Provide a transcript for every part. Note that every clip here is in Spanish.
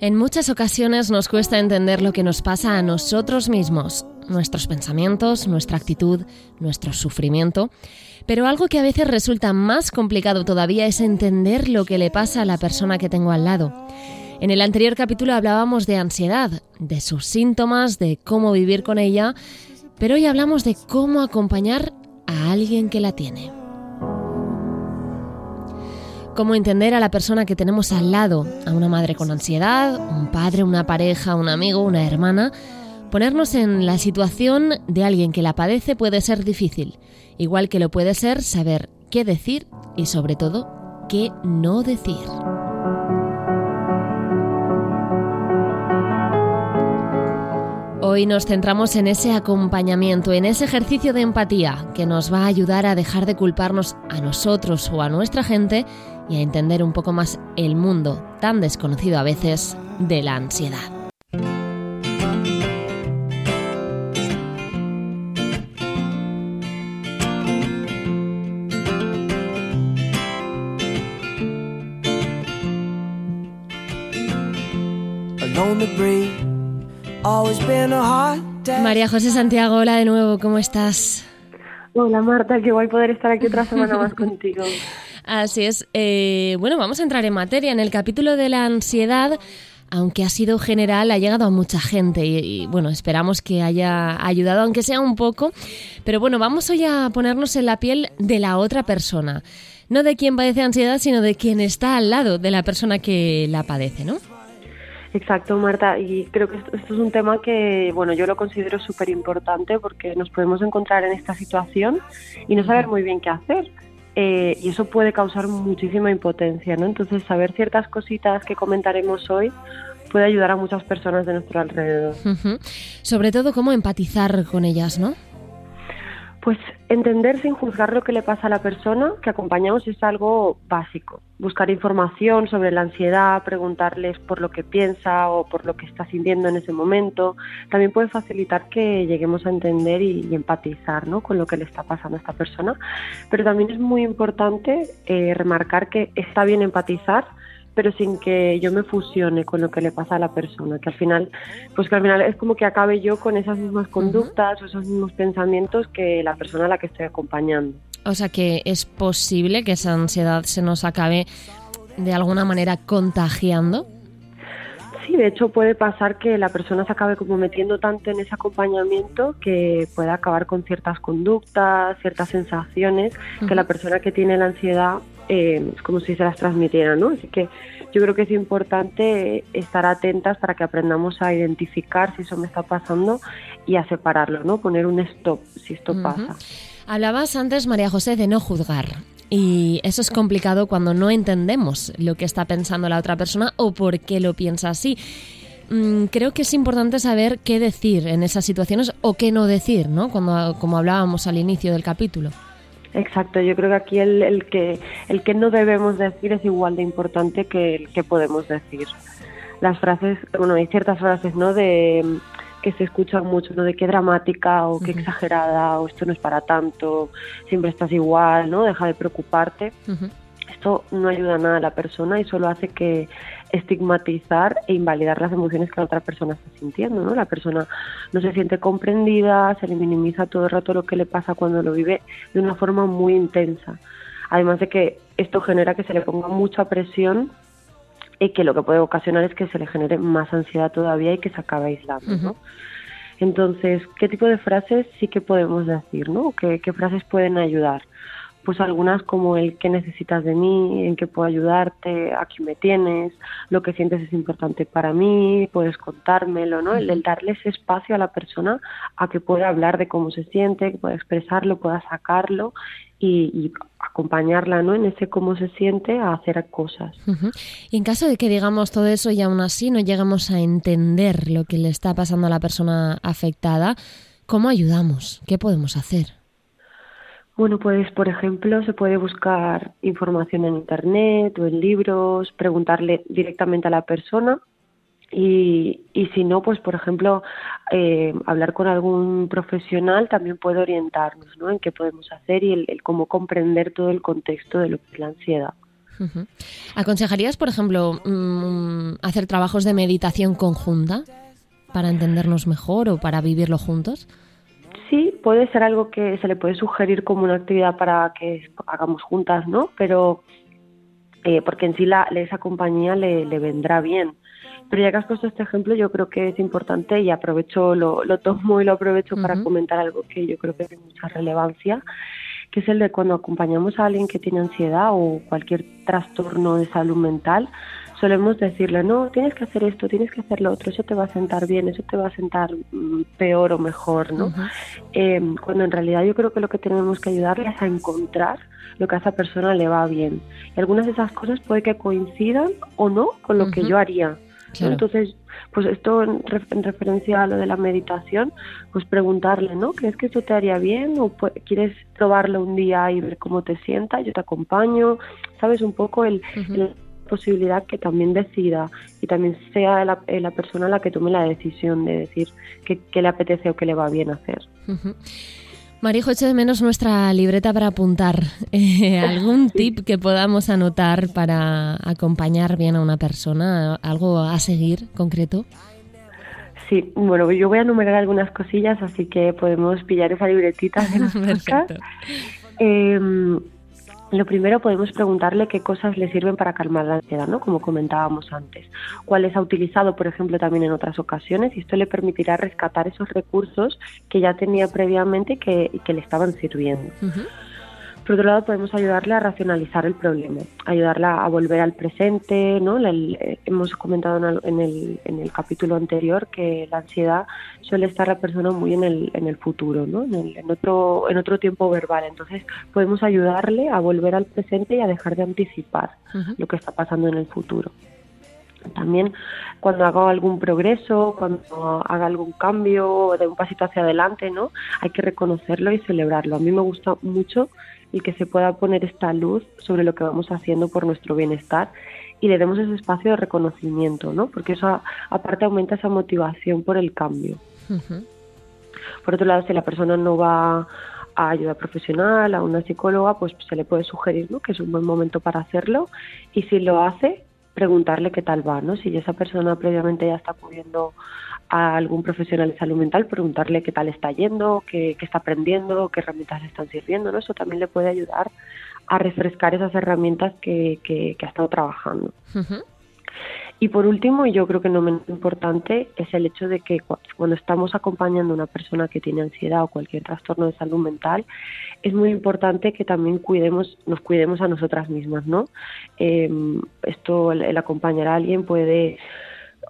En muchas ocasiones nos cuesta entender lo que nos pasa a nosotros mismos, nuestros pensamientos, nuestra actitud, nuestro sufrimiento. Pero algo que a veces resulta más complicado todavía es entender lo que le pasa a la persona que tengo al lado. En el anterior capítulo hablábamos de ansiedad, de sus síntomas, de cómo vivir con ella, pero hoy hablamos de cómo acompañar a alguien que la tiene. Cómo entender a la persona que tenemos al lado, a una madre con ansiedad, un padre, una pareja, un amigo, una hermana. Ponernos en la situación de alguien que la padece puede ser difícil, igual que lo puede ser saber qué decir y sobre todo qué no decir. Hoy nos centramos en ese acompañamiento, en ese ejercicio de empatía que nos va a ayudar a dejar de culparnos a nosotros o a nuestra gente y a entender un poco más el mundo tan desconocido a veces de la ansiedad. María José Santiago, hola de nuevo, ¿cómo estás? Hola Marta, qué guay poder estar aquí otra semana más contigo. Así es. Eh, bueno, vamos a entrar en materia. En el capítulo de la ansiedad, aunque ha sido general, ha llegado a mucha gente y, bueno, esperamos que haya ayudado, aunque sea un poco. Pero bueno, vamos hoy a ponernos en la piel de la otra persona. No de quien padece ansiedad, sino de quien está al lado de la persona que la padece, ¿no? Exacto, Marta, y creo que esto, es un tema que, bueno, yo lo considero súper importante porque nos podemos encontrar en esta situación y no saber muy bien qué hacer. Eh, y eso puede causar muchísima impotencia, ¿no? Entonces, saber ciertas cositas que comentaremos hoy puede ayudar a muchas personas de nuestro alrededor. Sobre todo, cómo empatizar con ellas, ¿no? Pues entender sin juzgar lo que le pasa a la persona que acompañamos es algo básico. Buscar información sobre la ansiedad, preguntarles por lo que piensa o por lo que está sintiendo en ese momento, también puede facilitar que lleguemos a entender y, empatizar ¿no? con lo que le está pasando a esta persona. Pero también es muy importante eh, remarcar que está bien empatizar, pero sin que yo me fusione con lo que le pasa a la persona, que al final, pues que al final es como que acabe yo con esas mismas conductas o esos mismos pensamientos que la persona a la que estoy acompañando. O sea que es posible que esa ansiedad se nos acabe de alguna manera contagiando. Sí, de hecho puede pasar que la persona se acabe como metiendo tanto en ese acompañamiento que pueda acabar con ciertas conductas, ciertas sensaciones que la persona que tiene la ansiedad eh, como si se las transmitieran, ¿no? Así que yo creo que es importante estar atentas para que aprendamos a identificar si eso me está pasando y a separarlo, ¿no? Poner un stop si esto pasa. Hablabas antes, María José, de no juzgar. Y eso es complicado cuando no entendemos lo que está pensando la otra persona o por qué lo piensa así. Mm, creo que es importante saber qué decir en esas situaciones o qué no decir, ¿no? Cuando, como hablábamos al inicio del capítulo. Exacto, yo creo que aquí el, el, que, el que no debemos decir es igual de importante que el que podemos decir. Las frases, bueno, hay ciertas frases, ¿no? De que se escuchan mucho, ¿no? De qué dramática o qué exagerada o esto no es para tanto, siempre estás igual, ¿no? Deja de preocuparte. Esto no ayuda nada a la persona y solo hace que estigmatizar e invalidar las emociones que la otra persona está sintiendo, ¿no? La persona no se siente comprendida, se le minimiza todo el rato lo que le pasa cuando lo vive de una forma muy intensa. Además de que esto genera que se le ponga mucha presión y que lo que puede ocasionar es que se le genere más ansiedad todavía y que se acabe aislando, ¿no? Entonces, ¿qué tipo de frases sí que podemos decir, ¿no? ¿Qué, qué frases pueden ayudar? Pues algunas como el que necesitas de mí, en qué puedo ayudarte, aquí me tienes, lo que sientes es importante para mí, puedes contármelo, ¿no? El, darle ese espacio a la persona a que pueda hablar de cómo se siente, que pueda expresarlo, pueda sacarlo y, acompañarla ¿no? en ese cómo se siente a hacer cosas. Y en caso de que digamos todo eso y aún así no llegamos a entender lo que le está pasando a la persona afectada, ¿cómo ayudamos? ¿Qué podemos hacer? Bueno, pues por ejemplo se puede buscar información en Internet o en libros, preguntarle directamente a la persona Y, y si no, pues por ejemplo, eh, hablar con algún profesional también puede orientarnos ¿no? en qué podemos hacer y el, cómo comprender todo el contexto de lo que es la ansiedad. ¿Aconsejarías, por ejemplo, mm, hacer trabajos de meditación conjunta para entendernos mejor o para vivirlo juntos? Puede ser algo que se le puede sugerir como una actividad para que hagamos juntas, ¿no? Pero eh, porque en sí la, esa compañía le, le vendrá bien pero ya que has puesto este ejemplo, yo creo que es importante y aprovecho, lo, lo tomo y lo aprovecho para comentar algo que yo creo que tiene mucha relevancia, que es el de cuando acompañamos a alguien que tiene ansiedad o cualquier trastorno de salud mental, solemos decirle, no, tienes que hacer esto, tienes que hacer lo otro, eso te va a sentar bien, eso te va a sentar mm, peor o mejor, ¿no? Eh, cuando en realidad yo creo que lo que tenemos que ayudarle es a encontrar lo que a esa persona le va bien. Y algunas de esas cosas puede que coincidan o no con lo que yo haría. Entonces, pues esto en, referencia a lo de la meditación, pues preguntarle, ¿no? ¿Crees que esto te haría bien o quieres probarlo un día y ver cómo te sienta? Yo te acompaño, ¿sabes? Un poco el, la posibilidad que también decida y también sea la, la, persona la que tome la decisión de decir qué, le apetece o qué le va bien hacer. Marijo, echo de menos nuestra libreta para apuntar. Eh, ¿Algún tip que podamos anotar para acompañar bien a una persona? ¿Algo a seguir concreto? Sí, bueno, yo voy a enumerar algunas cosillas, así que podemos pillar esa libretita de lo primero podemos preguntarle qué cosas le sirven para calmar la ansiedad, ¿no? Como comentábamos antes. Cuáles ha utilizado, por ejemplo, también en otras ocasiones y esto le permitirá rescatar esos recursos que ya tenía previamente y que, que le estaban sirviendo. Por otro lado, podemos ayudarle a racionalizar el problema, ayudarla a volver al presente, ¿no? Eh, hemos comentado en el, en el capítulo anterior que la ansiedad suele estar la persona muy en el, en el futuro, ¿no? En, otro, en otro tiempo verbal. Entonces, podemos ayudarle a volver al presente y a dejar de anticipar lo que está pasando en el futuro. También cuando haga algún progreso, cuando haga algún cambio, de un pasito hacia adelante, ¿no? Hay que reconocerlo y celebrarlo. A mí me gusta mucho y que se pueda poner esta luz sobre lo que vamos haciendo por nuestro bienestar y le demos ese espacio de reconocimiento, ¿no? Porque eso aparte aumenta esa motivación por el cambio. Por otro lado, si la persona no va a ayuda profesional, a una psicóloga, pues se le puede sugerir ¿no? que es un buen momento para hacerlo y si lo hace, preguntarle qué tal va, ¿no? Si esa persona previamente ya está acudiendo a algún profesional de salud mental, preguntarle qué tal está yendo, qué, está aprendiendo, qué herramientas le están sirviendo, ¿no? Eso también le puede ayudar a refrescar esas herramientas que, que, ha estado trabajando. Y por último, y yo creo que no menos importante, es el hecho de que cuando estamos acompañando a una persona que tiene ansiedad o cualquier trastorno de salud mental, es muy importante que también cuidemos, nos cuidemos a nosotras mismas, ¿no? Eh, esto, el acompañar a alguien puede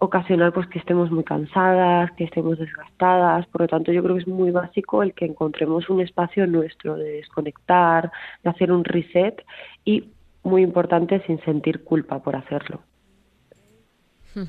ocasionar pues que estemos muy cansadas, que estemos desgastadas, por lo tanto yo creo que es muy básico el que encontremos un espacio nuestro de desconectar, de hacer un reset y muy importante sin sentir culpa por hacerlo.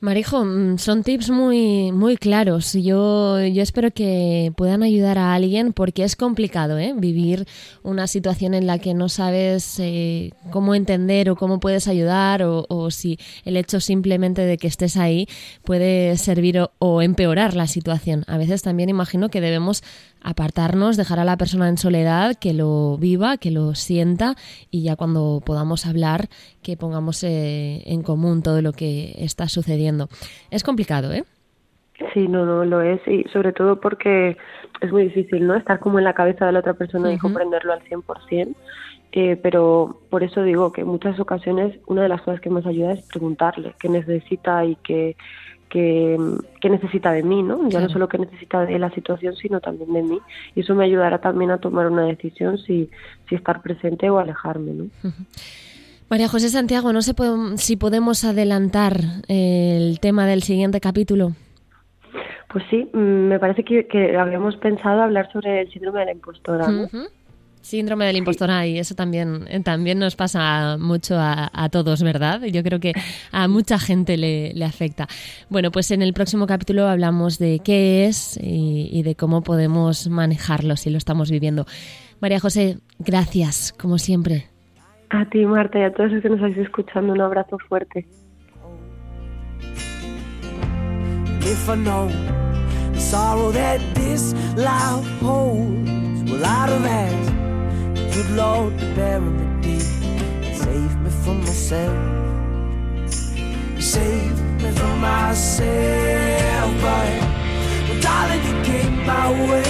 Marijo, mm, son tips muy, muy claros. Yo, yo espero que puedan ayudar a alguien porque es complicado ¿eh? vivir una situación en la que no sabes eh, cómo entender o cómo puedes ayudar o, o, si el hecho simplemente de que estés ahí puede servir o, o empeorar la situación. A veces también imagino que debemos apartarnos, dejar a la persona en soledad, que lo viva, que lo sienta y ya cuando podamos hablar, que pongamos eh, en común todo lo que está sucediendo. Es complicado, ¿eh? Sí, no, no lo es y sobre todo porque es muy difícil, ¿no? Estar como en la cabeza de la otra persona y comprenderlo al 100%. Eh, pero por eso digo que en muchas ocasiones una de las cosas que más ayuda es preguntarle qué necesita y qué, que, necesita de mí, ¿no? Ya no solo que necesita de la situación, sino también de mí. Y eso me ayudará también a tomar una decisión si, si estar presente o alejarme, ¿no? María José Santiago, no sé si podemos adelantar el tema del siguiente capítulo. Pues sí, mm, me parece que, que habíamos pensado hablar sobre el síndrome de la impostora. ¿no? Síndrome del impostor, y eso también, eh, también nos pasa mucho a, todos, ¿verdad? Yo creo que a mucha gente le, afecta. Bueno, pues en el próximo capítulo hablamos de qué es y, de cómo podemos manejarlo si lo estamos viviendo. María José, gracias, como siempre. A ti, Marta, y a todos los que nos estáis escuchando, un abrazo fuerte. if I know the sorrow that this life holds, have asked the good Lord to bury me deep save me from myself. Save me from myself, but well, darling, you came my way.